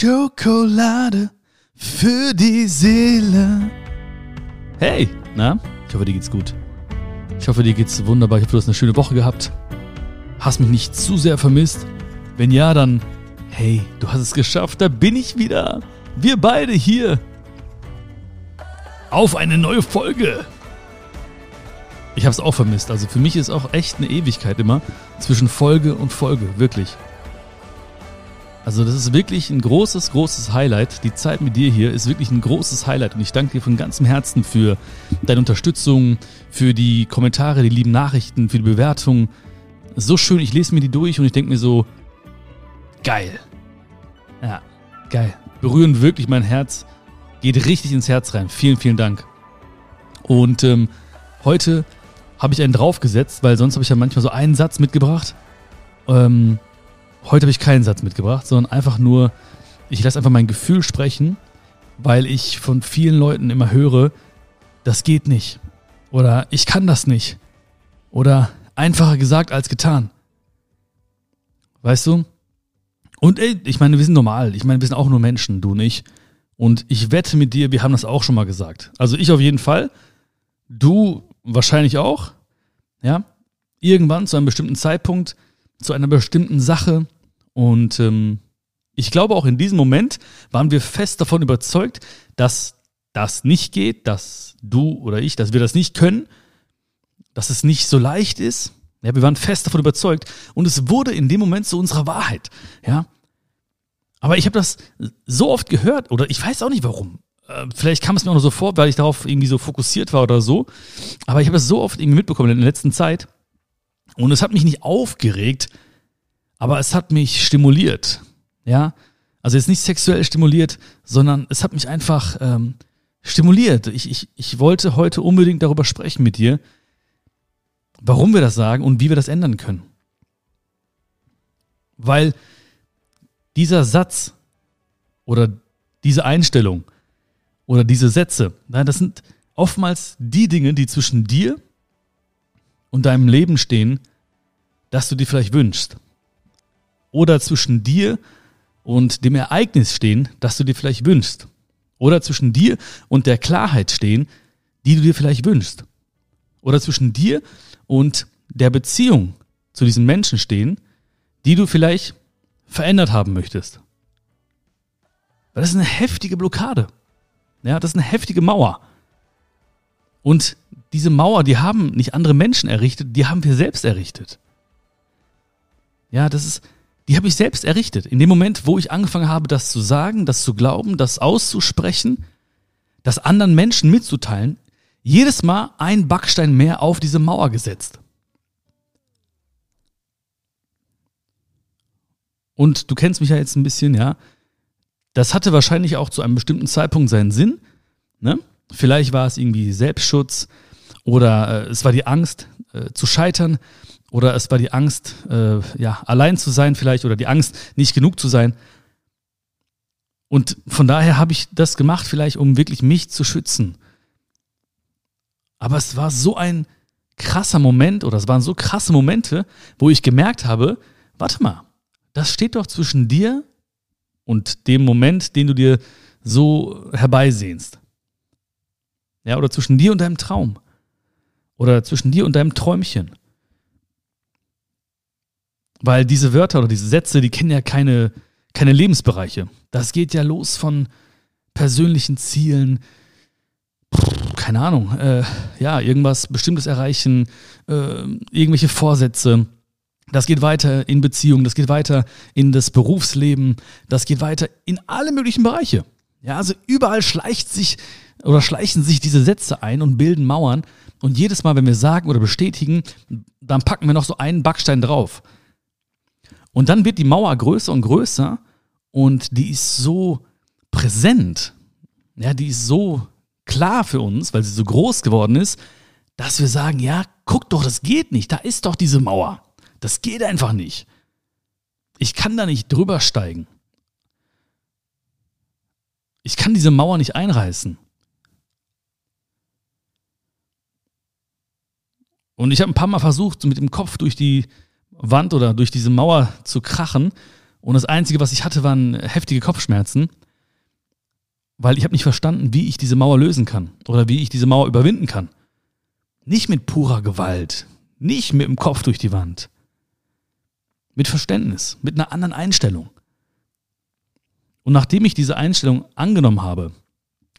Schokolade für die Seele. Hey, na? Ich hoffe, dir geht's gut. Ich hoffe, dir geht's wunderbar. Ich hoffe, du hast eine schöne Woche gehabt. Hast mich nicht zu sehr vermisst? Wenn ja, dann hey, du hast es geschafft. Da bin ich wieder. Wir beide hier. Auf eine neue Folge. Ich habe es auch vermisst. Also für mich ist auch echt eine Ewigkeit immer zwischen Folge und Folge. Wirklich. Also das ist wirklich ein großes, großes Highlight. Die Zeit mit dir hier ist wirklich ein großes Highlight und ich danke dir von ganzem Herzen für deine Unterstützung, für die Kommentare, die lieben Nachrichten, für die Bewertungen. So schön, ich lese mir die durch und ich denke mir so, geil. Ja, geil. Berühren wirklich mein Herz, geht richtig ins Herz rein. Vielen, vielen Dank. Und ähm, heute habe ich einen draufgesetzt, weil sonst habe ich ja manchmal so einen Satz mitgebracht. Ähm, Heute habe ich keinen Satz mitgebracht, sondern einfach nur, ich lasse einfach mein Gefühl sprechen, weil ich von vielen Leuten immer höre, das geht nicht. Oder ich kann das nicht. Oder einfacher gesagt als getan. Weißt du? Und ey, ich meine, wir sind normal. Ich meine, wir sind auch nur Menschen, du nicht. Und ich wette mit dir, wir haben das auch schon mal gesagt. Also ich auf jeden Fall. Du wahrscheinlich auch. Ja? Irgendwann zu einem bestimmten Zeitpunkt zu einer bestimmten Sache. Und ähm, ich glaube, auch in diesem Moment waren wir fest davon überzeugt, dass das nicht geht, dass du oder ich, dass wir das nicht können, dass es nicht so leicht ist. Ja, wir waren fest davon überzeugt und es wurde in dem Moment zu unserer Wahrheit. Ja, aber ich habe das so oft gehört oder ich weiß auch nicht warum. Äh, vielleicht kam es mir auch nur so vor, weil ich darauf irgendwie so fokussiert war oder so. Aber ich habe es so oft irgendwie mitbekommen in der letzten Zeit. Und es hat mich nicht aufgeregt, aber es hat mich stimuliert. Ja, also jetzt nicht sexuell stimuliert, sondern es hat mich einfach ähm, stimuliert. Ich, ich, ich wollte heute unbedingt darüber sprechen mit dir, warum wir das sagen und wie wir das ändern können. Weil dieser Satz oder diese Einstellung oder diese Sätze, das sind oftmals die Dinge, die zwischen dir und deinem Leben stehen, das du dir vielleicht wünschst. Oder zwischen dir und dem Ereignis stehen, das du dir vielleicht wünschst. Oder zwischen dir und der Klarheit stehen, die du dir vielleicht wünschst. Oder zwischen dir und der Beziehung zu diesen Menschen stehen, die du vielleicht verändert haben möchtest. Weil das ist eine heftige Blockade. Ja, das ist eine heftige Mauer. Und diese Mauer, die haben nicht andere Menschen errichtet, die haben wir selbst errichtet. Ja, das ist, die habe ich selbst errichtet. In dem Moment, wo ich angefangen habe, das zu sagen, das zu glauben, das auszusprechen, das anderen Menschen mitzuteilen, jedes Mal ein Backstein mehr auf diese Mauer gesetzt. Und du kennst mich ja jetzt ein bisschen, ja. Das hatte wahrscheinlich auch zu einem bestimmten Zeitpunkt seinen Sinn. Ne? Vielleicht war es irgendwie Selbstschutz oder äh, es war die Angst äh, zu scheitern oder es war die Angst, äh, ja, allein zu sein vielleicht oder die Angst, nicht genug zu sein. Und von daher habe ich das gemacht, vielleicht um wirklich mich zu schützen. Aber es war so ein krasser Moment oder es waren so krasse Momente, wo ich gemerkt habe, warte mal, das steht doch zwischen dir und dem Moment, den du dir so herbeisehnst. Ja, oder zwischen dir und deinem Traum. Oder zwischen dir und deinem Träumchen. Weil diese Wörter oder diese Sätze, die kennen ja keine, keine Lebensbereiche. Das geht ja los von persönlichen Zielen, keine Ahnung, äh, ja, irgendwas Bestimmtes erreichen, äh, irgendwelche Vorsätze. Das geht weiter in Beziehungen, das geht weiter in das Berufsleben, das geht weiter in alle möglichen Bereiche. Ja, also überall schleicht sich oder schleichen sich diese Sätze ein und bilden Mauern. Und jedes Mal, wenn wir sagen oder bestätigen, dann packen wir noch so einen Backstein drauf. Und dann wird die Mauer größer und größer und die ist so präsent, ja, die ist so klar für uns, weil sie so groß geworden ist, dass wir sagen, ja, guck doch, das geht nicht, da ist doch diese Mauer. Das geht einfach nicht. Ich kann da nicht drüber steigen. Ich kann diese Mauer nicht einreißen. Und ich habe ein paar Mal versucht, mit dem Kopf durch die Wand oder durch diese Mauer zu krachen Und das Einzige, was ich hatte, waren heftige Kopfschmerzen, weil ich habe nicht verstanden, wie ich diese Mauer lösen kann oder wie ich diese Mauer überwinden kann. Nicht mit purer Gewalt, nicht mit dem Kopf durch die Wand. Mit Verständnis, mit einer anderen Einstellung. Und nachdem ich diese Einstellung angenommen habe,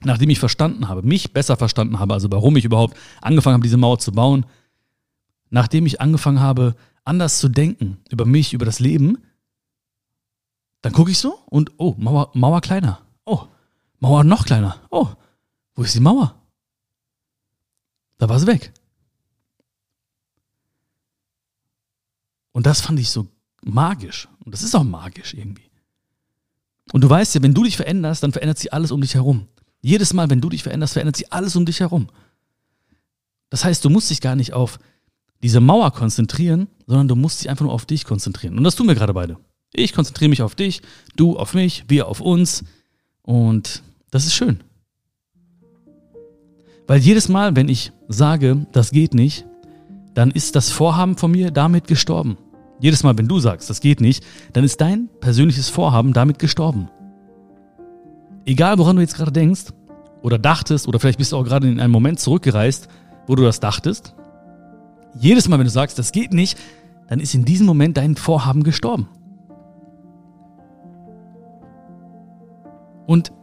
nachdem ich verstanden habe, mich besser verstanden habe, also warum ich überhaupt angefangen habe, diese Mauer zu bauen, nachdem ich angefangen habe, anders zu denken über mich, über das Leben, dann gucke ich so und, oh, Mauer, Mauer kleiner. Oh, Mauer noch kleiner. Oh, wo ist die Mauer? Da war sie weg. Und das fand ich so magisch. Und das ist auch magisch irgendwie. Und du weißt ja, wenn du dich veränderst, dann verändert sich alles um dich herum. Jedes Mal, wenn du dich veränderst, verändert sich alles um dich herum. Das heißt, du musst dich gar nicht auf diese Mauer konzentrieren, sondern du musst dich einfach nur auf dich konzentrieren. Und das tun wir gerade beide. Ich konzentriere mich auf dich, du auf mich, wir auf uns. Und das ist schön. Weil jedes Mal, wenn ich sage, das geht nicht, dann ist das Vorhaben von mir damit gestorben. Jedes Mal, wenn du sagst, das geht nicht, dann ist dein persönliches Vorhaben damit gestorben. Egal, woran du jetzt gerade denkst oder dachtest, oder vielleicht bist du auch gerade in einen Moment zurückgereist, wo du das dachtest, jedes Mal, wenn du sagst, das geht nicht, dann ist in diesem Moment dein Vorhaben gestorben. Und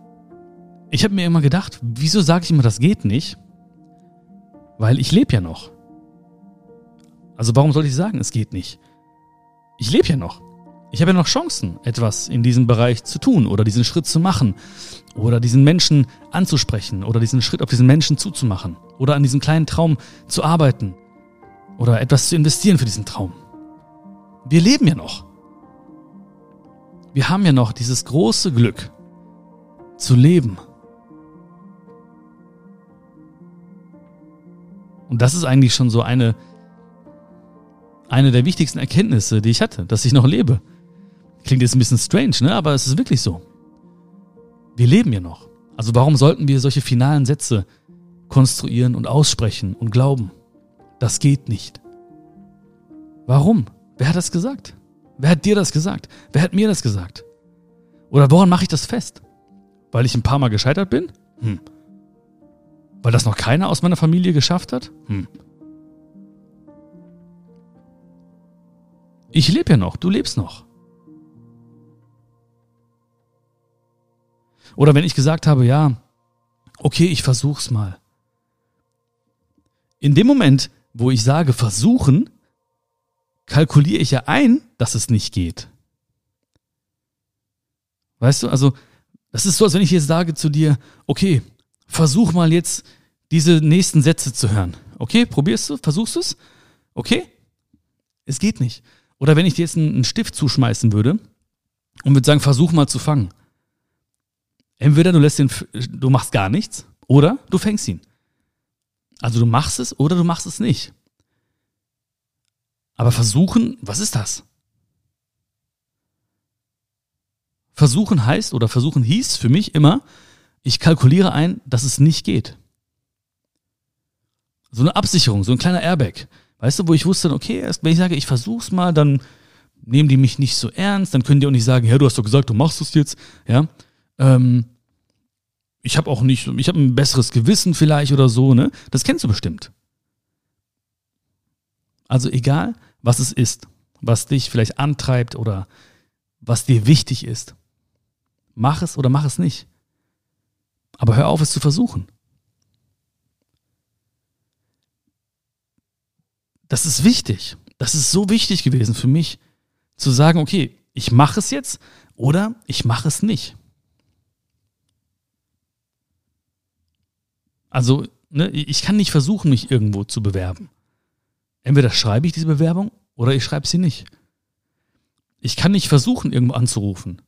ich habe mir immer gedacht, wieso sage ich immer, das geht nicht? Weil ich lebe ja noch. Also warum soll ich sagen, es geht nicht? Ich lebe ja noch. Ich habe ja noch Chancen, etwas in diesem Bereich zu tun oder diesen Schritt zu machen oder diesen Menschen anzusprechen oder diesen Schritt auf diesen Menschen zuzumachen oder an diesem kleinen Traum zu arbeiten oder etwas zu investieren für diesen Traum. Wir leben ja noch. Wir haben ja noch dieses große Glück zu leben. Und das ist eigentlich schon so eine, eine der wichtigsten Erkenntnisse, die ich hatte, dass ich noch lebe. Klingt jetzt ein bisschen strange, ne? aber es ist wirklich so. Wir leben ja noch. Also warum sollten wir solche finalen Sätze konstruieren und aussprechen und glauben? Das geht nicht. Warum? Wer hat das gesagt? Wer hat dir das gesagt? Wer hat mir das gesagt? Oder woran mache ich das fest? Weil ich ein paar Mal gescheitert bin? Hm. Weil das noch keiner aus meiner Familie geschafft hat? Hm. Ich lebe ja noch, du lebst noch. Oder wenn ich gesagt habe, ja, okay, ich versuch's mal. In dem Moment, wo ich sage versuchen, kalkuliere ich ja ein, dass es nicht geht. Weißt du, also das ist so, als wenn ich jetzt sage zu dir, okay, versuch mal jetzt diese nächsten Sätze zu hören. Okay, probierst du, versuchst du es? Okay? Es geht nicht. Oder wenn ich dir jetzt einen Stift zuschmeißen würde und würde sagen, versuch mal zu fangen. Entweder du lässt den, du machst gar nichts oder du fängst ihn. Also du machst es oder du machst es nicht. Aber versuchen, was ist das? Versuchen heißt oder versuchen hieß für mich immer, ich kalkuliere ein, dass es nicht geht. So eine Absicherung, so ein kleiner Airbag. Weißt du, wo ich wusste, okay, erst wenn ich sage, ich versuch's mal, dann nehmen die mich nicht so ernst, dann können die auch nicht sagen, ja, du hast doch gesagt, du machst es jetzt, ja. Ähm, ich habe auch nicht, ich habe ein besseres Gewissen vielleicht oder so, ne? Das kennst du bestimmt. Also egal, was es ist, was dich vielleicht antreibt oder was dir wichtig ist, mach es oder mach es nicht. Aber hör auf, es zu versuchen. Das ist wichtig. Das ist so wichtig gewesen für mich, zu sagen, okay, ich mache es jetzt oder ich mache es nicht. Also, ne, ich kann nicht versuchen, mich irgendwo zu bewerben. Entweder schreibe ich diese Bewerbung oder ich schreibe sie nicht. Ich kann nicht versuchen, irgendwo anzurufen.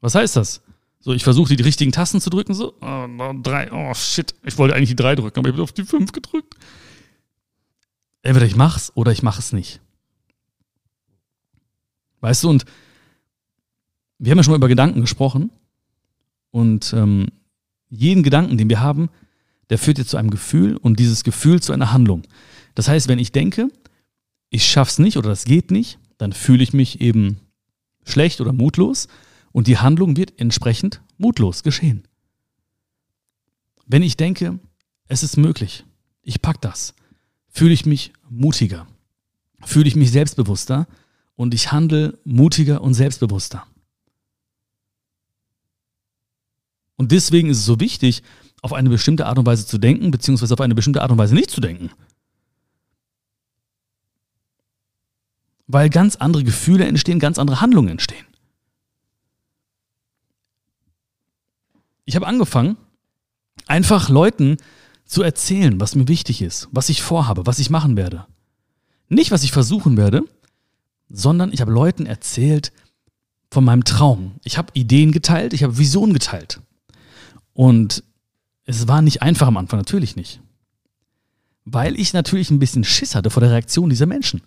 Was heißt das? So, ich versuche die richtigen Tasten zu drücken, so, oh, drei, oh shit, ich wollte eigentlich die drei drücken, aber ich habe auf die fünf gedrückt. Entweder ich mach's oder ich mache es nicht. Weißt du, und wir haben ja schon mal über Gedanken gesprochen. Und ähm, jeden Gedanken, den wir haben, der führt jetzt zu einem Gefühl und dieses Gefühl zu einer Handlung. Das heißt, wenn ich denke, ich schaff's nicht oder das geht nicht, dann fühle ich mich eben schlecht oder mutlos und die Handlung wird entsprechend mutlos geschehen. Wenn ich denke, es ist möglich, ich pack das, fühle ich mich mutiger, fühle ich mich selbstbewusster und ich handle mutiger und selbstbewusster. Und deswegen ist es so wichtig, auf eine bestimmte Art und Weise zu denken, beziehungsweise auf eine bestimmte Art und Weise nicht zu denken. Weil ganz andere Gefühle entstehen, ganz andere Handlungen entstehen. Ich habe angefangen, einfach Leuten zu erzählen, was mir wichtig ist, was ich vorhabe, was ich machen werde. Nicht, was ich versuchen werde, sondern ich habe Leuten erzählt von meinem Traum. Ich habe Ideen geteilt, ich habe Visionen geteilt. Und es war nicht einfach am Anfang, natürlich nicht. Weil ich natürlich ein bisschen Schiss hatte vor der Reaktion dieser Menschen.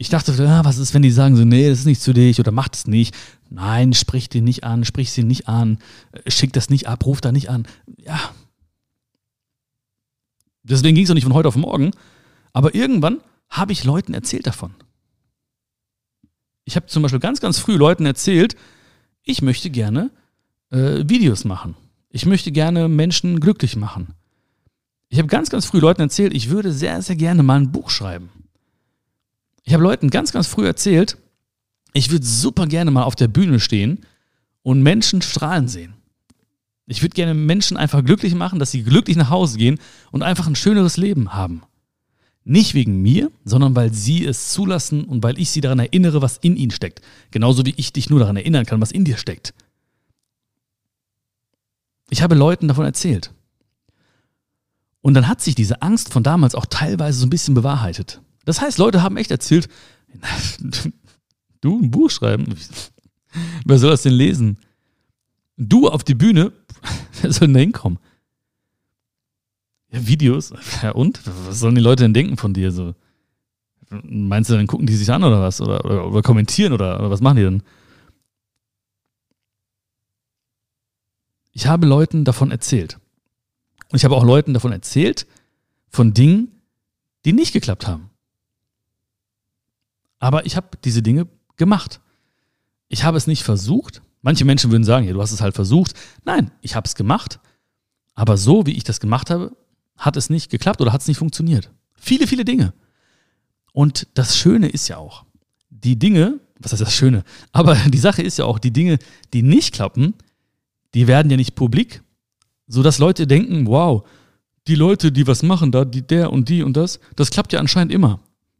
Ich dachte, ja, was ist, wenn die sagen so, nee, das ist nicht zu dich oder mach das nicht. Nein, sprich den nicht an, sprich sie nicht an, schick das nicht ab, ruf da nicht an. Ja. Deswegen ging es auch nicht von heute auf morgen. Aber irgendwann habe ich Leuten erzählt davon. Ich habe zum Beispiel ganz, ganz früh Leuten erzählt, ich möchte gerne äh, Videos machen. Ich möchte gerne Menschen glücklich machen. Ich habe ganz, ganz früh Leuten erzählt, ich würde sehr, sehr gerne mal ein Buch schreiben. Ich habe Leuten ganz, ganz früh erzählt, ich würde super gerne mal auf der Bühne stehen und Menschen strahlen sehen. Ich würde gerne Menschen einfach glücklich machen, dass sie glücklich nach Hause gehen und einfach ein schöneres Leben haben. Nicht wegen mir, sondern weil sie es zulassen und weil ich sie daran erinnere, was in ihnen steckt. Genauso wie ich dich nur daran erinnern kann, was in dir steckt. Ich habe Leuten davon erzählt. Und dann hat sich diese Angst von damals auch teilweise so ein bisschen bewahrheitet. Das heißt, Leute haben echt erzählt, du ein Buch schreiben? Wer soll das denn lesen? Du auf die Bühne? Wer soll denn da hinkommen? Ja, Videos? Ja, und? Was sollen die Leute denn denken von dir? So? Meinst du, dann gucken die sich an oder was? Oder, oder, oder kommentieren oder, oder was machen die denn? Ich habe Leuten davon erzählt. Und ich habe auch Leuten davon erzählt, von Dingen, die nicht geklappt haben. Aber ich habe diese Dinge gemacht. Ich habe es nicht versucht. Manche Menschen würden sagen, ja, du hast es halt versucht. Nein, ich habe es gemacht. Aber so, wie ich das gemacht habe, hat es nicht geklappt oder hat es nicht funktioniert. Viele, viele Dinge. Und das Schöne ist ja auch, die Dinge, was heißt das Schöne? Aber die Sache ist ja auch, die Dinge, die nicht klappen, die werden ja nicht publik, sodass Leute denken, wow, die Leute, die was machen da, die, der und die und das, das klappt ja anscheinend immer.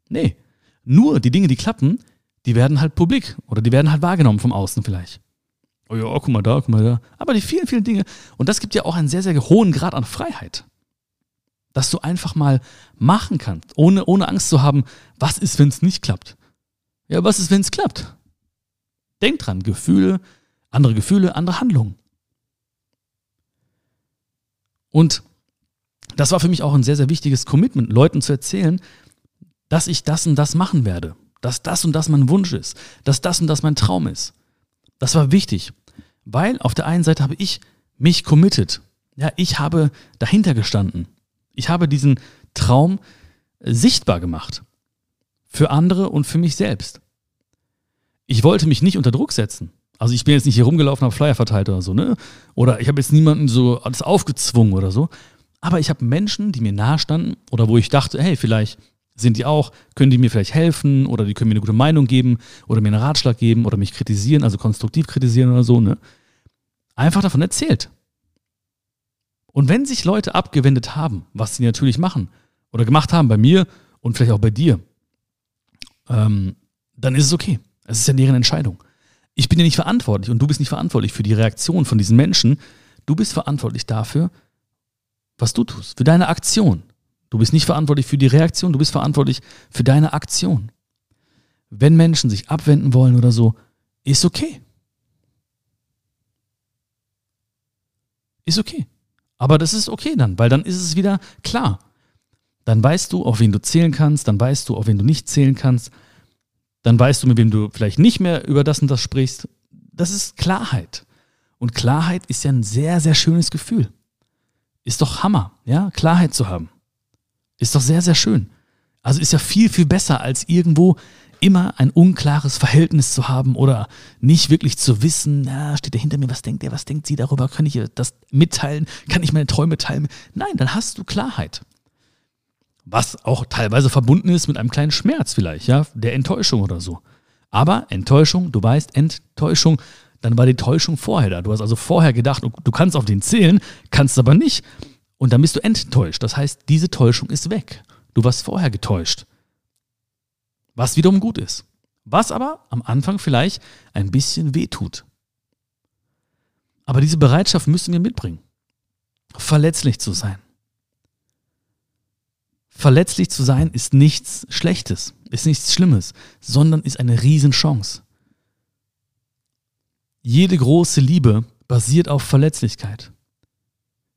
Nee, nur die Dinge, die klappen, die werden halt publik oder die werden halt wahrgenommen vom Außen vielleicht. Oh ja, guck mal da, guck mal da. Aber die vielen, vielen Dinge, und das gibt ja auch einen sehr, sehr hohen Grad an Freiheit. Dass du einfach mal machen kannst, ohne, ohne Angst zu haben, was ist, wenn es nicht klappt? Ja, was ist, wenn es klappt? Denk dran, Gefühle, andere Gefühle, andere Handlungen. Und das war für mich auch ein sehr, sehr wichtiges Commitment, Leuten zu erzählen, dass ich das und das machen werde, dass das und das mein Wunsch ist, dass das und das mein Traum ist. Das war wichtig, weil auf der einen Seite habe ich mich committed. Ja, ich habe dahinter gestanden. Ich habe diesen Traum sichtbar gemacht. Für andere und für mich selbst. Ich wollte mich nicht unter Druck setzen. Also ich bin jetzt nicht hier rumgelaufen, habe Flyer verteilt oder so, ne? Oder ich habe jetzt niemanden so alles aufgezwungen oder so. Aber ich habe Menschen, die mir nahestanden oder wo ich dachte, hey, vielleicht sind die auch, können die mir vielleicht helfen oder die können mir eine gute Meinung geben oder mir einen Ratschlag geben oder mich kritisieren, also konstruktiv kritisieren oder so, ne? Einfach davon erzählt. Und wenn sich Leute abgewendet haben, was sie natürlich machen oder gemacht haben bei mir und vielleicht auch bei dir, ähm, dann ist es okay. Es ist ja deren Entscheidung. Ich bin ja nicht verantwortlich und du bist nicht verantwortlich für die Reaktion von diesen Menschen. Du bist verantwortlich dafür, was du tust, für deine Aktion. Du bist nicht verantwortlich für die Reaktion, du bist verantwortlich für deine Aktion. Wenn Menschen sich abwenden wollen oder so, ist okay. Ist okay. Aber das ist okay dann, weil dann ist es wieder klar. Dann weißt du, auf wen du zählen kannst, dann weißt du, auf wen du nicht zählen kannst dann weißt du, mit wem du vielleicht nicht mehr über das und das sprichst. Das ist Klarheit. Und Klarheit ist ja ein sehr, sehr schönes Gefühl. Ist doch Hammer, ja, Klarheit zu haben. Ist doch sehr, sehr schön. Also ist ja viel, viel besser, als irgendwo immer ein unklares Verhältnis zu haben oder nicht wirklich zu wissen, na, steht er hinter mir, was denkt er, was denkt sie darüber, kann ich das mitteilen, kann ich meine Träume teilen? Nein, dann hast du Klarheit. Was auch teilweise verbunden ist mit einem kleinen Schmerz vielleicht, ja, der Enttäuschung oder so. Aber Enttäuschung, du weißt, Enttäuschung, dann war die Täuschung vorher da. Du hast also vorher gedacht, du kannst auf den zählen, kannst aber nicht. Und dann bist du enttäuscht. Das heißt, diese Täuschung ist weg. Du warst vorher getäuscht. Was wiederum gut ist. Was aber am Anfang vielleicht ein bisschen wehtut. Aber diese Bereitschaft müssen wir mitbringen. Verletzlich zu sein. Verletzlich zu sein ist nichts Schlechtes, ist nichts Schlimmes, sondern ist eine Riesenchance. Jede große Liebe basiert auf Verletzlichkeit.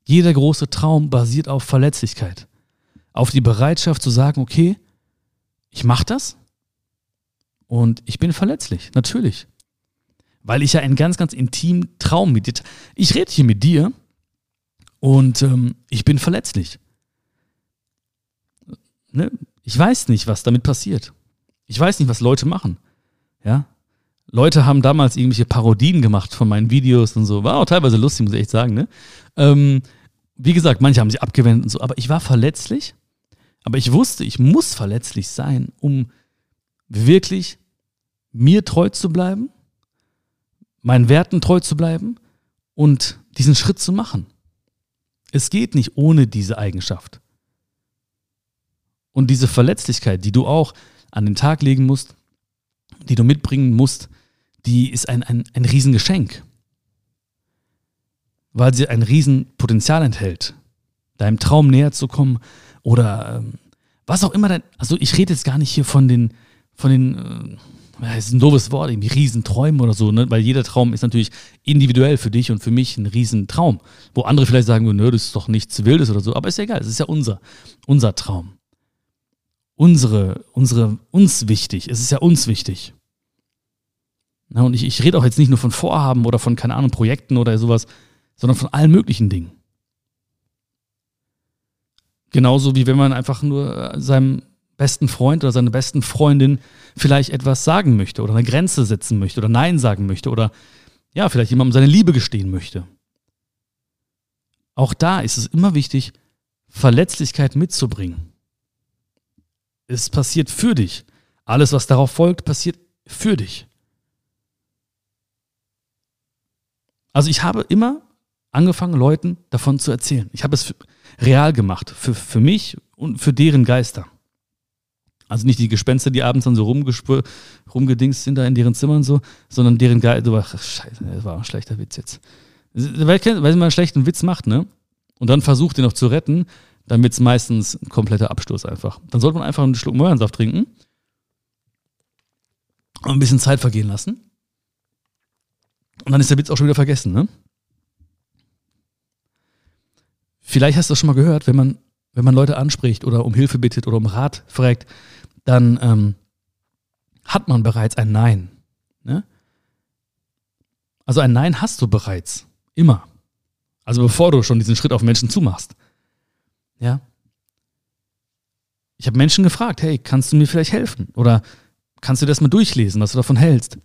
Jeder große Traum basiert auf Verletzlichkeit. Auf die Bereitschaft zu sagen, okay, ich mache das und ich bin verletzlich, natürlich. Weil ich ja einen ganz, ganz intimen Traum mit dir. Ich rede hier mit dir und ähm, ich bin verletzlich ne, ich weiß nicht, was damit passiert. Ich weiß nicht, was Leute machen. Ja. Leute haben damals irgendwelche Parodien gemacht von meinen Videos und so. War auch teilweise lustig, muss ich echt sagen, ne? Ähm, wie gesagt, manche haben sich abgewendet und so, aber ich war verletzlich. Aber ich wusste, ich muss verletzlich sein, um wirklich mir treu zu bleiben, meinen Werten treu zu bleiben und diesen Schritt zu machen. Es geht nicht ohne diese Eigenschaft. Und diese Verletzlichkeit, die du auch an den Tag legen musst, die du mitbringen musst, die ist ein, ein, ein Riesengeschenk. Weil sie ein Riesenpotenzial enthält, deinem Traum näher zu kommen oder ähm, was auch immer dein, also ich rede jetzt gar nicht hier von den, von den, äh, ist ein doofes Wort, irgendwie Riesenträumen oder so, ne? weil jeder Traum ist natürlich individuell für dich und für mich ein Riesentraum. Wo andere vielleicht sagen, nö, das ist doch nichts Wildes oder so, aber ist ja egal, es ist ja unser, unser Traum unsere, unsere, uns wichtig. Es ist ja uns wichtig. Na, und ich, ich rede auch jetzt nicht nur von Vorhaben oder von, keine Ahnung, Projekten oder sowas, sondern von allen möglichen Dingen. Genauso wie wenn man einfach nur äh, seinem besten Freund oder seiner besten Freundin vielleicht etwas sagen möchte oder eine Grenze setzen möchte oder Nein sagen möchte oder ja, vielleicht jemandem seine Liebe gestehen möchte. Auch da ist es immer wichtig, Verletzlichkeit mitzubringen. Es passiert für dich. Alles, was darauf folgt, passiert für dich. Also ich habe immer angefangen, Leuten davon zu erzählen. Ich habe es real gemacht, für, für mich und für deren Geister. Also nicht die Gespenster, die abends dann so rumgedingst sind da in deren Zimmern so, sondern deren Geister. Scheiße, das war ein schlechter Witz jetzt. Weil, weil man einen schlechten Witz macht, ne? Und dann versucht, den noch zu retten, dann wird es meistens ein kompletter Abstoß einfach. Dann sollte man einfach einen Schluck Möhrensaft trinken und ein bisschen Zeit vergehen lassen. Und dann ist der Witz auch schon wieder vergessen, ne? Vielleicht hast du das schon mal gehört, wenn man, wenn man Leute anspricht oder um Hilfe bittet oder um Rat fragt, dann ähm, hat man bereits ein Nein. Ne? Also ein Nein hast du bereits. Immer. Also bevor du schon diesen Schritt auf Menschen zumachst. Ja. Ich habe Menschen gefragt, hey, kannst du mir vielleicht helfen? Oder kannst du das mal durchlesen, was du davon hältst?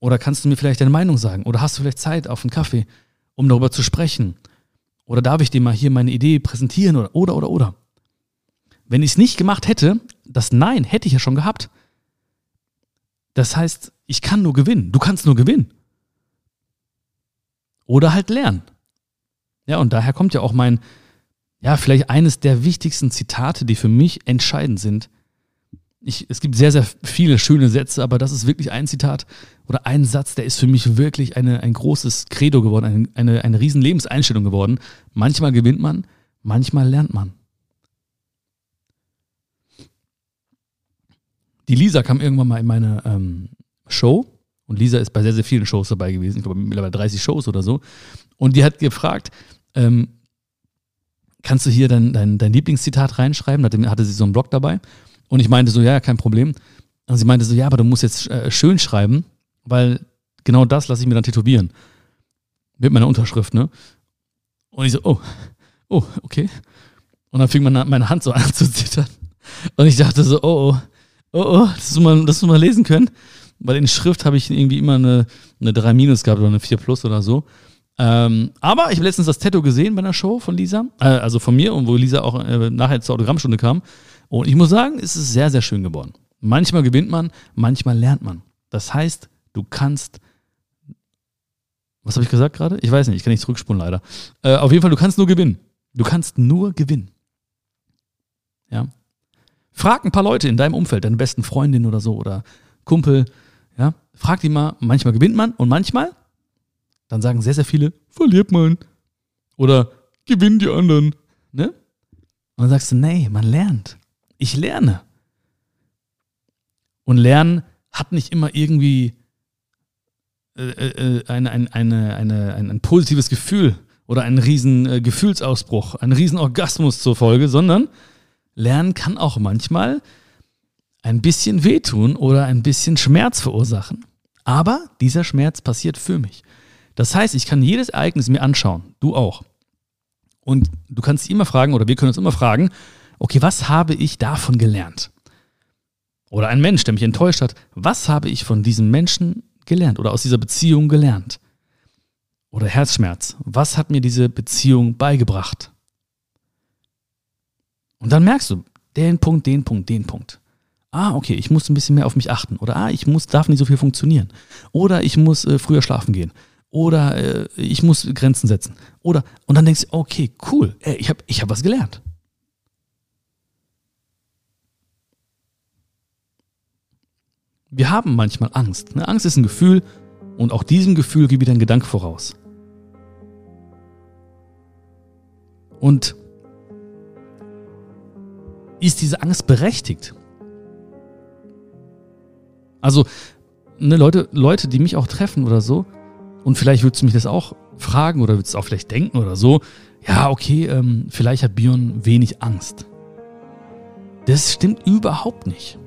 Oder kannst du mir vielleicht deine Meinung sagen? Oder hast du vielleicht Zeit auf einen Kaffee, um darüber zu sprechen? Oder darf ich dir mal hier meine Idee präsentieren? Oder, oder, oder, oder. Wenn ich es nicht gemacht hätte, das Nein hätte ich ja schon gehabt. Das heißt, ich kann nur gewinnen. Du kannst nur gewinnen. Oder halt lernen. Ja, und daher kommt ja auch mein, ja, vielleicht eines der wichtigsten Zitate, die für mich entscheidend sind. Ich, es gibt sehr, sehr viele schöne Sätze, aber das ist wirklich ein Zitat oder ein Satz, der ist für mich wirklich eine, ein großes Credo geworden, eine, eine, eine riesen Lebenseinstellung geworden. Manchmal gewinnt man, manchmal lernt man. Die Lisa kam irgendwann mal in meine ähm, Show und Lisa ist bei sehr, sehr vielen Shows dabei gewesen, ich glaube mittlerweile 30 Shows oder so. Und die hat gefragt, ähm, kannst du hier dein, dein, dein Lieblingszitat reinschreiben? Da hatte sie so einen Blog dabei. Und ich meinte so, ja, kein Problem. Und sie meinte so, ja, aber du musst jetzt äh, schön schreiben, weil genau das lasse ich mir dann tätowieren. Mit meiner Unterschrift, ne? Und ich so, oh, oh, okay. Und dann fing meine, meine Hand so an zu zittern. Und ich dachte so, oh, oh. Oh, oh, dass du mal, dass du mal lesen können. Weil in Schrift habe ich irgendwie immer eine, eine 3 minus gehabt oder eine 4 plus oder so. Ähm, aber ich habe letztens das Tattoo gesehen bei einer Show von Lisa, äh, also von mir, und wo Lisa auch äh, nachher zur Autogrammstunde kam. Und ich muss sagen, es ist sehr, sehr schön geworden. Manchmal gewinnt man, manchmal lernt man. Das heißt, du kannst. Was habe ich gesagt gerade? Ich weiß nicht, ich kann nicht zurückspulen leider. Äh, auf jeden Fall, du kannst nur gewinnen. Du kannst nur gewinnen. Ja. Frag ein paar Leute in deinem Umfeld, deine besten Freundin oder so oder Kumpel, ja. Frag die mal, manchmal gewinnt man und manchmal, dann sagen sehr, sehr viele, verliert man. Oder gewinnen die anderen. Ne? Und dann sagst du, nee, man lernt. Ich lerne. Und Lernen hat nicht immer irgendwie äh, äh, eine, eine, eine, eine, ein, ein positives Gefühl oder einen riesen äh, Gefühlsausbruch, einen riesen Orgasmus zur Folge, sondern Lernen kann auch manchmal ein bisschen wehtun oder ein bisschen Schmerz verursachen. Aber dieser Schmerz passiert für mich. Das heißt, ich kann jedes Ereignis mir anschauen, du auch. Und du kannst immer fragen, oder wir können uns immer fragen, okay, was habe ich davon gelernt? Oder ein Mensch, der mich enttäuscht hat, was habe ich von diesem Menschen gelernt oder aus dieser Beziehung gelernt? Oder Herzschmerz, was hat mir diese Beziehung beigebracht? Und dann merkst du, den Punkt, den Punkt, den Punkt. Ah, okay, ich muss ein bisschen mehr auf mich achten. Oder ah, ich muss, darf nicht so viel funktionieren. Oder ich muss äh, früher schlafen gehen. Oder äh, ich muss Grenzen setzen. Oder, und dann denkst du, okay, cool, ey, ich habe ich hab was gelernt. Wir haben manchmal Angst. Ne? Angst ist ein Gefühl und auch diesem Gefühl geht wieder ein Gedanke voraus. Und ist diese Angst berechtigt? Also, ne, Leute, Leute, die mich auch treffen oder so, und vielleicht würdest du mich das auch fragen oder würdest du auch vielleicht denken oder so, ja, okay, ähm, vielleicht hat Björn wenig Angst. Das stimmt überhaupt nicht.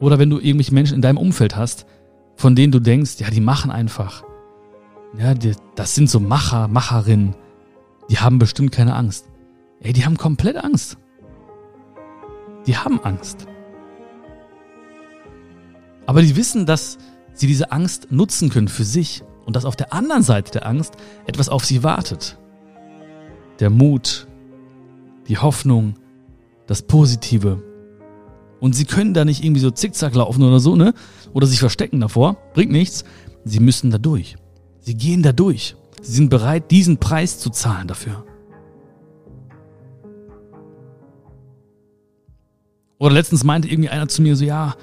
Oder wenn du irgendwelche Menschen in deinem Umfeld hast, von denen du denkst, ja, die machen einfach. Ja, die, das sind so Macher, Macherinnen. Die haben bestimmt keine Angst. Ey, die haben komplett Angst. Die haben Angst. Aber die wissen, dass sie diese Angst nutzen können für sich und dass auf der anderen Seite der Angst etwas auf sie wartet. Der Mut, die Hoffnung, das Positive, und sie können da nicht irgendwie so zickzack laufen oder so, ne? Oder sich verstecken davor. Bringt nichts. Sie müssen da durch. Sie gehen da durch. Sie sind bereit, diesen Preis zu zahlen dafür. Oder letztens meinte irgendwie einer zu mir so, ja,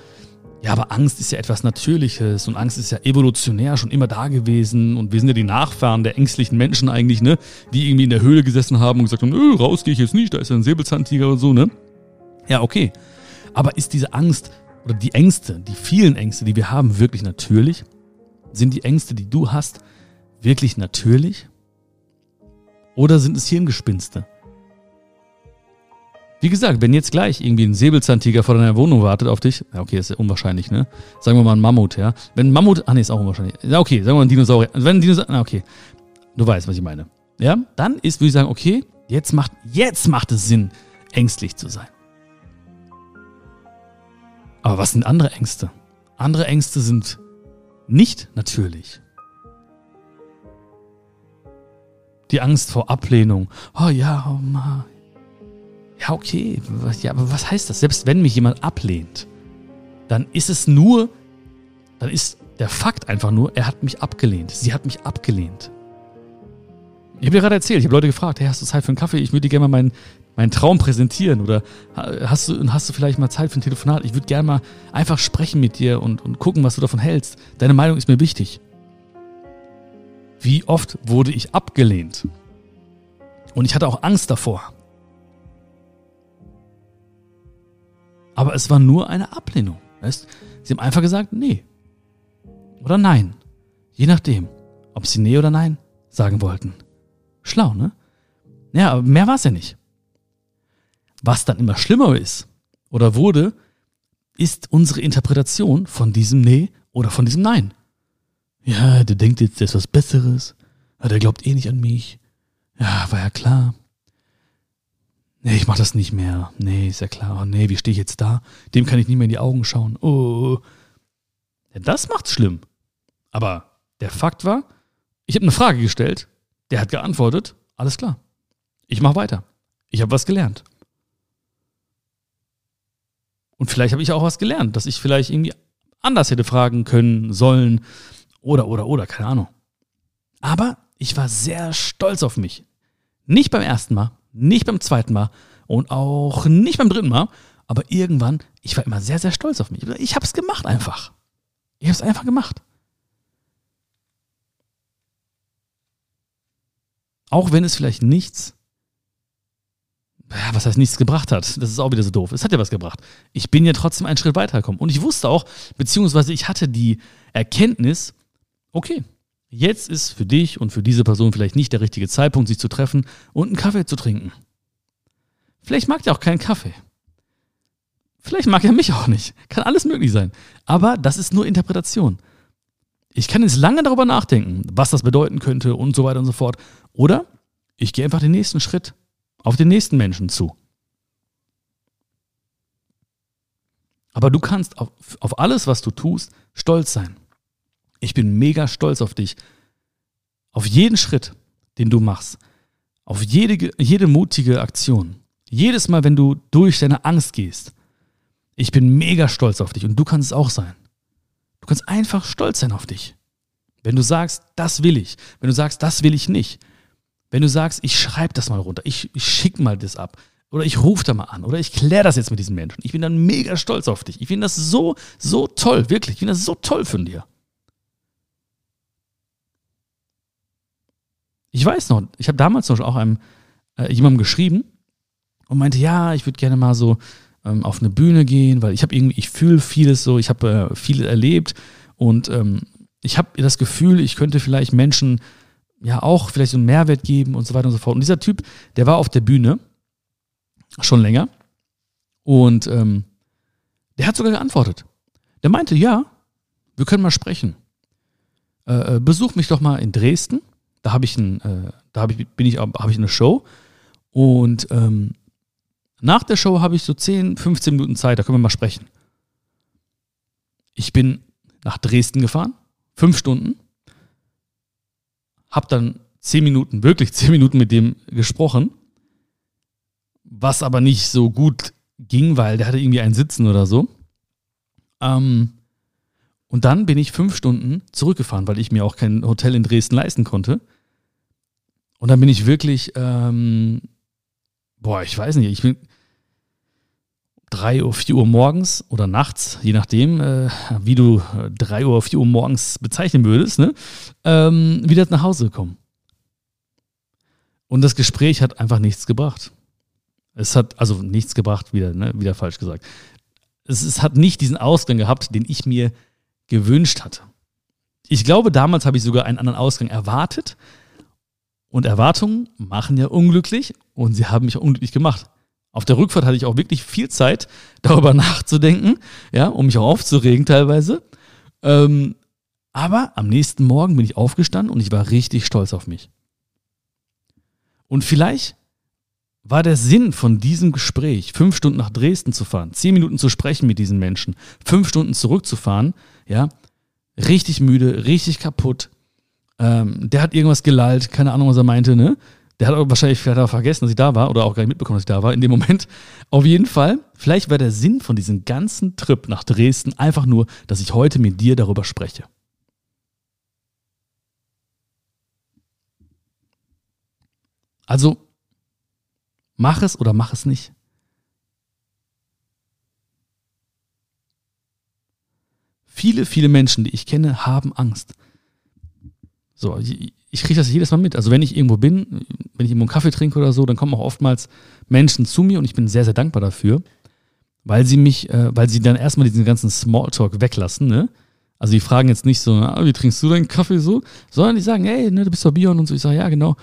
ja, aber Angst ist ja etwas Natürliches und Angst ist ja evolutionär schon immer da gewesen und wir sind ja die Nachfahren der ängstlichen Menschen eigentlich, ne? Die irgendwie in der Höhle gesessen haben und gesagt haben, öh, raus gehe ich jetzt nicht, da ist ja ein Säbelzahntiger und so, ne? Ja, okay. Aber ist diese Angst oder die Ängste, die vielen Ängste, die wir haben, wirklich natürlich? Sind die Ängste, die du hast, wirklich natürlich? Oder sind es Hirngespinste? Wie gesagt, wenn jetzt gleich irgendwie ein Säbelzahntiger vor deiner Wohnung wartet auf dich, ja, okay, ist ja unwahrscheinlich, ne? Sagen wir mal ein Mammut, ja? Wenn ein Mammut, ah nee, ist auch unwahrscheinlich. Ja, okay, sagen wir mal ein Dinosaurier. Also wenn ein Dinosaurier, na okay, du weißt, was ich meine. Ja? Dann ist, würde ich sagen, okay, jetzt macht, jetzt macht es Sinn, ängstlich zu sein. Aber was sind andere Ängste? Andere Ängste sind nicht natürlich. Die Angst vor Ablehnung. Oh ja, oh ma. Ja, okay. Ja, aber was heißt das? Selbst wenn mich jemand ablehnt, dann ist es nur, dann ist der Fakt einfach nur, er hat mich abgelehnt. Sie hat mich abgelehnt. Ich habe dir gerade erzählt, ich habe Leute gefragt, hey, hast du Zeit für einen Kaffee? Ich würde dir gerne mal meinen meinen Traum präsentieren oder hast du, hast du vielleicht mal Zeit für ein Telefonat? Ich würde gerne mal einfach sprechen mit dir und, und gucken, was du davon hältst. Deine Meinung ist mir wichtig. Wie oft wurde ich abgelehnt? Und ich hatte auch Angst davor. Aber es war nur eine Ablehnung. Weißt? Sie haben einfach gesagt, nee. Oder nein. Je nachdem, ob sie nee oder nein sagen wollten. Schlau, ne? Ja, aber mehr war es ja nicht. Was dann immer schlimmer ist oder wurde, ist unsere Interpretation von diesem Nee oder von diesem Nein. Ja, der denkt jetzt, der ist was Besseres. Der glaubt eh nicht an mich. Ja, war ja klar. Nee, ich mach das nicht mehr. Nee, ist ja klar. Oh, nee, wie stehe ich jetzt da? Dem kann ich nicht mehr in die Augen schauen. Oh. Ja, das macht's schlimm. Aber der Fakt war, ich habe eine Frage gestellt, der hat geantwortet, alles klar. Ich mache weiter. Ich habe was gelernt. Und vielleicht habe ich auch was gelernt, dass ich vielleicht irgendwie anders hätte fragen können, sollen oder, oder, oder, keine Ahnung. Aber ich war sehr stolz auf mich. Nicht beim ersten Mal, nicht beim zweiten Mal und auch nicht beim dritten Mal, aber irgendwann, ich war immer sehr, sehr stolz auf mich. Ich habe es gemacht einfach. Ich habe es einfach gemacht. Auch wenn es vielleicht nichts was heißt nichts gebracht hat. Das ist auch wieder so doof. Es hat ja was gebracht. Ich bin ja trotzdem einen Schritt weitergekommen. Und ich wusste auch, beziehungsweise ich hatte die Erkenntnis, okay, jetzt ist für dich und für diese Person vielleicht nicht der richtige Zeitpunkt, sich zu treffen und einen Kaffee zu trinken. Vielleicht mag er auch keinen Kaffee. Vielleicht mag er mich auch nicht. Kann alles möglich sein. Aber das ist nur Interpretation. Ich kann jetzt lange darüber nachdenken, was das bedeuten könnte und so weiter und so fort. Oder ich gehe einfach den nächsten Schritt auf den nächsten Menschen zu. Aber du kannst auf, auf alles, was du tust, stolz sein. Ich bin mega stolz auf dich. Auf jeden Schritt, den du machst. Auf jede, jede mutige Aktion. Jedes Mal, wenn du durch deine Angst gehst. Ich bin mega stolz auf dich und du kannst es auch sein. Du kannst einfach stolz sein auf dich. Wenn du sagst, das will ich. Wenn du sagst, das will ich nicht. Wenn du sagst, ich schreibe das mal runter, ich, ich schicke mal das ab oder ich rufe da mal an oder ich kläre das jetzt mit diesen Menschen. Ich bin dann mega stolz auf dich. Ich finde das so, so toll, wirklich. Ich finde das so toll von dir. Ich weiß noch, ich habe damals noch auch einem, äh, jemandem geschrieben und meinte, ja, ich würde gerne mal so ähm, auf eine Bühne gehen, weil ich habe irgendwie, ich fühle vieles so, ich habe äh, viel erlebt und ähm, ich habe das Gefühl, ich könnte vielleicht Menschen ja auch vielleicht so einen Mehrwert geben und so weiter und so fort. Und dieser Typ, der war auf der Bühne schon länger und ähm, der hat sogar geantwortet. Der meinte, ja, wir können mal sprechen. Äh, äh besuch mich doch mal in Dresden. Da habe ich ein, äh, da hab ich, bin ich, habe ich eine Show und ähm, nach der Show habe ich so 10, 15 Minuten Zeit, da können wir mal sprechen. Ich bin nach Dresden gefahren, fünf Stunden, habe dann zehn Minuten, wirklich zehn Minuten mit dem gesprochen, was aber nicht so gut ging, weil der hatte irgendwie ein Sitzen oder so. Ähm, und dann bin ich fünf Stunden zurückgefahren, weil ich mir auch kein Hotel in Dresden leisten konnte. Und dann bin ich wirklich, ähm, boah, ich weiß nicht, ich bin drei Uhr, vier Uhr morgens oder nachts, je nachdem, äh, wie du äh, drei Uhr, vier Uhr morgens bezeichnen würdest, ne, ähm, wieder nach Hause gekommen. Und das Gespräch hat einfach nichts gebracht. Es hat, also nichts gebracht, wieder, ne, wieder falsch gesagt. Es, es hat nicht diesen Ausgang gehabt, den ich mir gewünscht hatte. Ich glaube, damals habe ich sogar einen anderen Ausgang erwartet. Und Erwartungen machen ja unglücklich und sie haben mich unglücklich gemacht. Auf der Rückfahrt hatte ich auch wirklich viel Zeit, darüber nachzudenken, ja, um mich auch aufzuregen teilweise. Ähm, aber am nächsten Morgen bin ich aufgestanden und ich war richtig stolz auf mich. Und vielleicht war der Sinn von diesem Gespräch, fünf Stunden nach Dresden zu fahren, zehn Minuten zu sprechen mit diesen Menschen, fünf Stunden zurückzufahren, ja, richtig müde, richtig kaputt. Ähm, der hat irgendwas gelallt, keine Ahnung, was er meinte, ne? Der hat wahrscheinlich vielleicht auch vergessen, dass ich da war oder auch gar nicht mitbekommen, dass ich da war in dem Moment. Auf jeden Fall, vielleicht wäre der Sinn von diesem ganzen Trip nach Dresden einfach nur, dass ich heute mit dir darüber spreche. Also, mach es oder mach es nicht. Viele, viele Menschen, die ich kenne, haben Angst. So, ich kriege das jedes Mal mit. Also wenn ich irgendwo bin, wenn ich irgendwo einen Kaffee trinke oder so, dann kommen auch oftmals Menschen zu mir und ich bin sehr, sehr dankbar dafür, weil sie mich, äh, weil sie dann erstmal diesen ganzen Smalltalk weglassen, ne? Also die fragen jetzt nicht so, ah, wie trinkst du deinen Kaffee so, sondern die sagen, hey, ne, du bist doch Bion und so. Ich sage, ja, genau.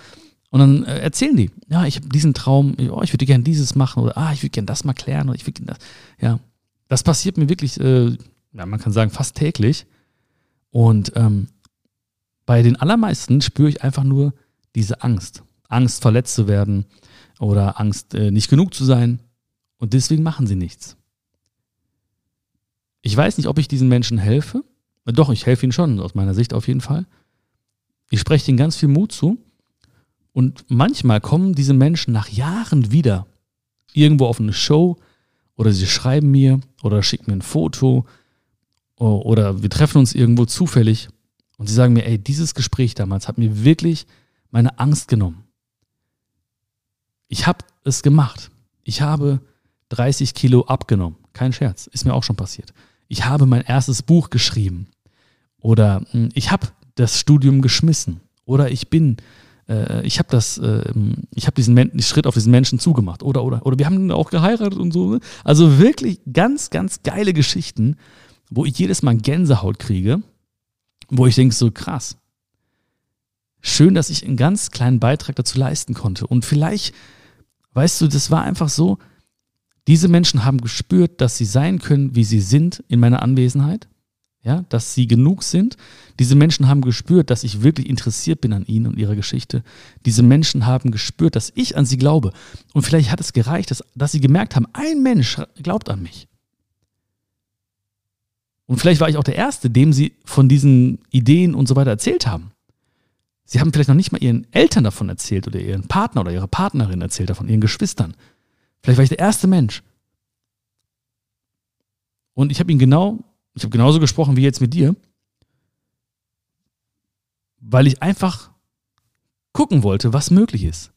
Und dann äh, erzählen die, ja, ich habe diesen Traum, oh, ich würde gerne dieses machen oder ah, ich würde gerne das mal klären oder ich würde gerne das. Ja, das passiert mir wirklich, äh, ja, man kann sagen, fast täglich. Und ähm, bei den allermeisten spüre ich einfach nur diese Angst. Angst, verletzt zu werden oder Angst, äh, nicht genug zu sein. Und deswegen machen sie nichts. Ich weiß nicht, ob ich diesen Menschen helfe. Doch, ich helfe ihnen schon, aus meiner Sicht auf jeden Fall. Ich spreche ihnen ganz viel Mut zu. Und manchmal kommen diese Menschen nach Jahren wieder irgendwo auf eine Show oder sie schreiben mir oder schicken mir ein Foto oder wir treffen uns irgendwo zufällig und sie sagen mir, ey, dieses Gespräch damals hat mir wirklich meine Angst genommen. Ich habe es gemacht. Ich habe 30 Kilo abgenommen. Kein Scherz, ist mir auch schon passiert. Ich habe mein erstes Buch geschrieben. Oder hm, ich habe das Studium geschmissen. Oder ich bin, äh, ich habe das, äh, ich habe diesen Men Schritt auf diesen Menschen zugemacht. Oder, oder, oder wir haben auch geheiratet und so. Ne? Also wirklich ganz, ganz geile Geschichten, wo ich jedes Mal Gänsehaut kriege, wo ich denke, so krass. Schön, dass ich einen ganz kleinen Beitrag dazu leisten konnte. Und vielleicht, weißt du, das war einfach so, diese Menschen haben gespürt, dass sie sein können, wie sie sind in meiner Anwesenheit. Ja, dass sie genug sind. Diese Menschen haben gespürt, dass ich wirklich interessiert bin an ihnen und ihrer Geschichte. Diese Menschen haben gespürt, dass ich an sie glaube. Und vielleicht hat es gereicht, dass, dass sie gemerkt haben, ein Mensch glaubt an mich. Und vielleicht war ich auch der Erste, dem sie von diesen Ideen und so weiter erzählt haben. Sie haben vielleicht noch nicht mal ihren Eltern davon erzählt oder ihren Partner oder ihrer Partnerin erzählt davon, ihren Geschwistern. Vielleicht war ich der erste Mensch. Und ich habe ihn genau, ich habe genauso gesprochen wie jetzt mit dir, weil ich einfach gucken wollte, was möglich ist.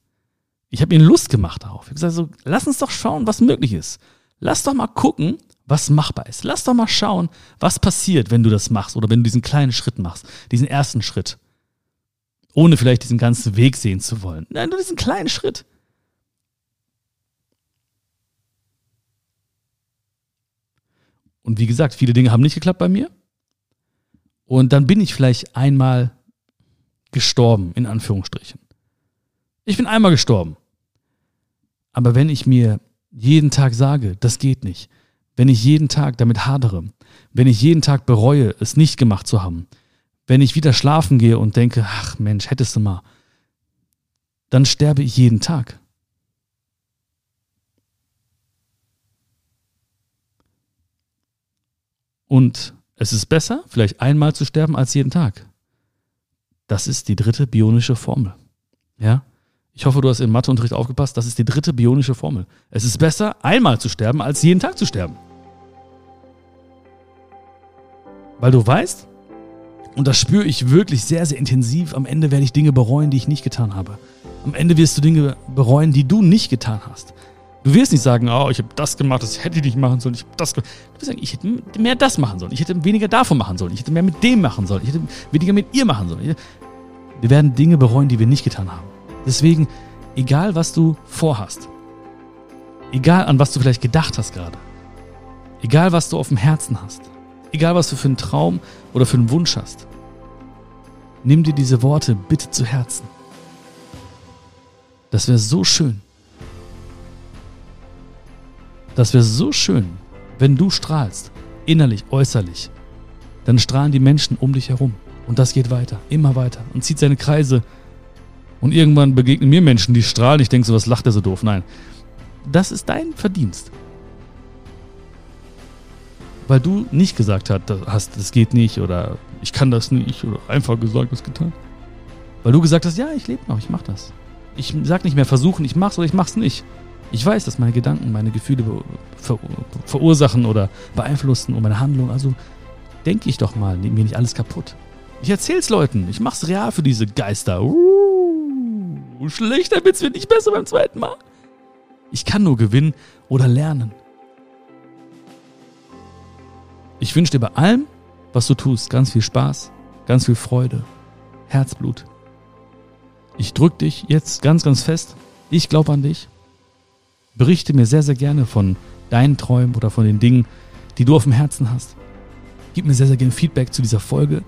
Ich habe ihnen Lust gemacht darauf. Ich habe gesagt, so, lass uns doch schauen, was möglich ist. Lass doch mal gucken, was machbar ist. Lass doch mal schauen, was passiert, wenn du das machst oder wenn du diesen kleinen Schritt machst, diesen ersten Schritt. Ohne vielleicht diesen ganzen Weg sehen zu wollen. Nein, nur diesen kleinen Schritt. Und wie gesagt, viele Dinge haben nicht geklappt bei mir. Und dann bin ich vielleicht einmal gestorben, in Anführungsstrichen. Ich bin einmal gestorben. Aber wenn ich mir jeden Tag sage, das geht nicht, wenn ich jeden Tag damit hadere, wenn ich jeden Tag bereue, es nicht gemacht zu haben, wenn ich wieder schlafen gehe und denke, ach Mensch, hättest du mal, dann sterbe ich jeden Tag. Und es ist besser, vielleicht einmal zu sterben, als jeden Tag. Das ist die dritte bionische Formel. Ja? Ich hoffe, du hast im Matheunterricht aufgepasst. Das ist die dritte bionische Formel. Es ist besser, einmal zu sterben, als jeden Tag zu sterben. Weil du weißt, und das spüre ich wirklich sehr, sehr intensiv, am Ende werde ich Dinge bereuen, die ich nicht getan habe. Am Ende wirst du Dinge bereuen, die du nicht getan hast. Du wirst nicht sagen, oh, ich habe das gemacht, das hätte ich nicht machen sollen, ich habe das gemacht. Du wirst sagen, ich hätte mehr das machen sollen, ich hätte weniger davon machen sollen, ich hätte mehr mit dem machen sollen, ich hätte weniger mit ihr machen sollen. Wir werden Dinge bereuen, die wir nicht getan haben. Deswegen, egal was du vorhast, egal an was du vielleicht gedacht hast gerade, egal was du auf dem Herzen hast, egal was du für einen Traum oder für einen Wunsch hast, nimm dir diese Worte bitte zu Herzen. Das wäre so schön. Das wäre so schön, wenn du strahlst, innerlich, äußerlich. Dann strahlen die Menschen um dich herum. Und das geht weiter, immer weiter und zieht seine Kreise. Und irgendwann begegnen mir Menschen, die strahlen. Ich denke so, was lacht er so doof? Nein. Das ist dein Verdienst. Weil du nicht gesagt hast, das geht nicht oder ich kann das nicht oder einfach gesagt, was getan. Weil du gesagt hast, ja, ich lebe noch, ich mach das. Ich sag nicht mehr versuchen, ich mach's oder ich mach's nicht. Ich weiß, dass meine Gedanken meine Gefühle ver verursachen oder beeinflussen und meine Handlung. Also denke ich doch mal, nehme mir nicht alles kaputt. Ich erzähl's Leuten. Ich mach's real für diese Geister. Uh, schlechter Witz wird nicht besser beim zweiten Mal. Ich kann nur gewinnen oder lernen. Ich wünsche dir bei allem, was du tust, ganz viel Spaß, ganz viel Freude, Herzblut. Ich drück dich jetzt ganz, ganz fest. Ich glaube an dich. Berichte mir sehr, sehr gerne von deinen Träumen oder von den Dingen, die du auf dem Herzen hast. Gib mir sehr, sehr gerne Feedback zu dieser Folge.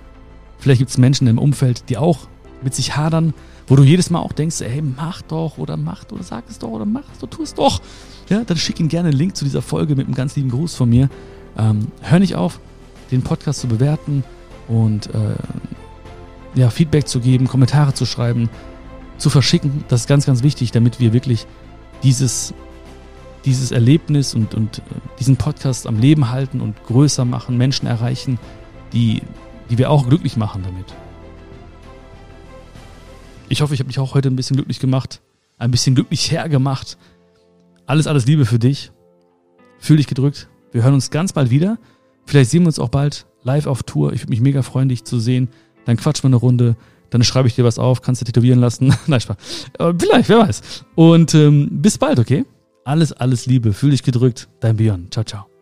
Vielleicht gibt es Menschen im Umfeld, die auch mit sich hadern, wo du jedes Mal auch denkst, hey, mach doch oder mach oder sag es doch oder mach es doch, tu es doch. Ja, dann schick ihnen gerne einen Link zu dieser Folge mit einem ganz lieben Gruß von mir. Ähm, hör nicht auf, den Podcast zu bewerten und äh, ja, Feedback zu geben, Kommentare zu schreiben, zu verschicken. Das ist ganz, ganz wichtig, damit wir wirklich dieses, dieses Erlebnis und, und äh, diesen Podcast am Leben halten und größer machen, Menschen erreichen, die, die wir auch glücklich machen damit. Ich hoffe, ich habe dich auch heute ein bisschen glücklich gemacht, ein bisschen glücklich hergemacht. Alles, alles Liebe für dich. Fühl dich gedrückt. Wir hören uns ganz bald wieder. Vielleicht sehen wir uns auch bald live auf Tour. Ich würde mich mega freuen, dich zu sehen. Dann quatschen wir eine Runde. Dann schreibe ich dir was auf, kannst du tätowieren lassen. Nein, Spaß. Vielleicht, wer weiß. Und ähm, bis bald, okay? Alles, alles Liebe. Fühl dich gedrückt. Dein Björn. Ciao, ciao.